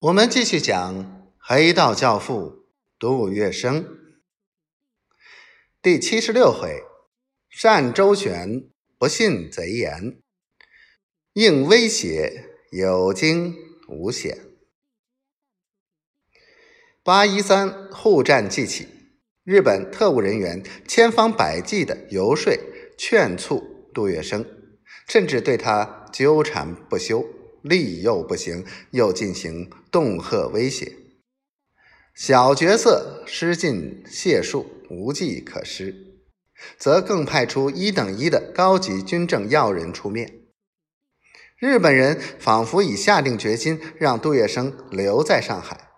我们继续讲黑道教父杜月笙第七十六回：善周旋，不信贼言；应威胁，有惊无险。八一三护战记起，日本特务人员千方百计的游说、劝促杜月笙，甚至对他纠缠不休。利诱不行，又进行恫吓威胁。小角色失尽解数，无计可施，则更派出一等一的高级军政要人出面。日本人仿佛已下定决心让杜月笙留在上海，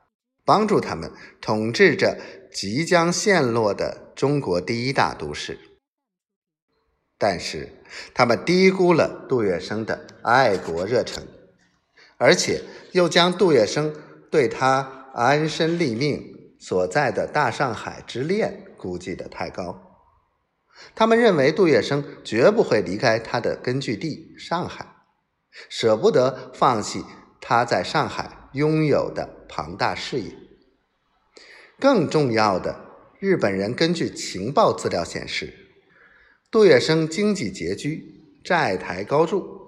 帮助他们统治着即将陷落的中国第一大都市。但是，他们低估了杜月笙的爱国热忱。而且又将杜月笙对他安身立命所在的大上海之恋估计的太高，他们认为杜月笙绝不会离开他的根据地上海，舍不得放弃他在上海拥有的庞大事业。更重要的，日本人根据情报资料显示，杜月笙经济拮据，债台高筑。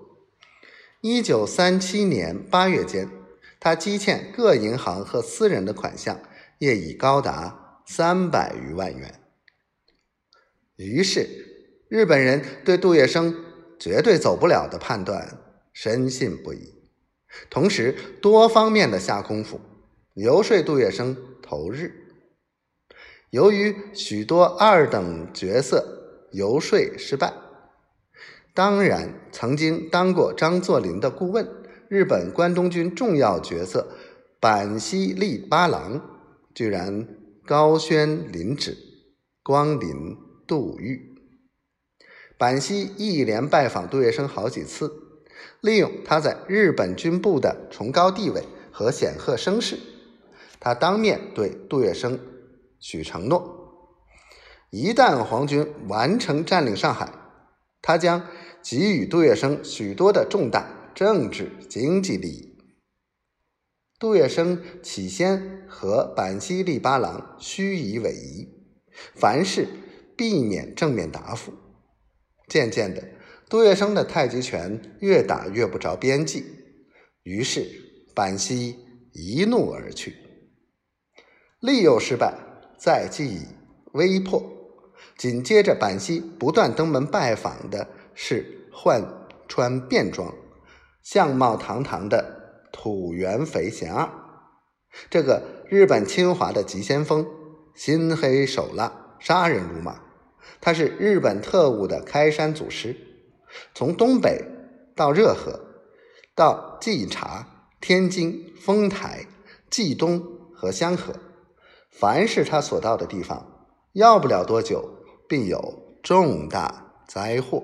一九三七年八月间，他积欠各银行和私人的款项业已高达三百余万元。于是，日本人对杜月笙绝对走不了的判断深信不疑，同时多方面的下功夫游说杜月笙投日。由于许多二等角色游说失败。当然，曾经当过张作霖的顾问，日本关东军重要角色板西利八郎，居然高轩临旨，光临杜狱。板西一连拜访杜月笙好几次，利用他在日本军部的崇高地位和显赫声势，他当面对杜月笙许承诺：一旦皇军完成占领上海，他将。给予杜月笙许多的重大政治经济利益。杜月笙起先和板西利八郎虚以委蛇，凡事避免正面答复。渐渐的，杜月笙的太极拳越打越不着边际，于是板西一怒而去。利诱失败，再继以威迫，紧接着板西不断登门拜访的。是换穿便装、相貌堂堂的土原肥贤二，这个日本侵华的急先锋，心黑手辣，杀人如麻。他是日本特务的开山祖师，从东北到热河，到稽查、天津、丰台、冀东和香河，凡是他所到的地方，要不了多久，必有重大灾祸。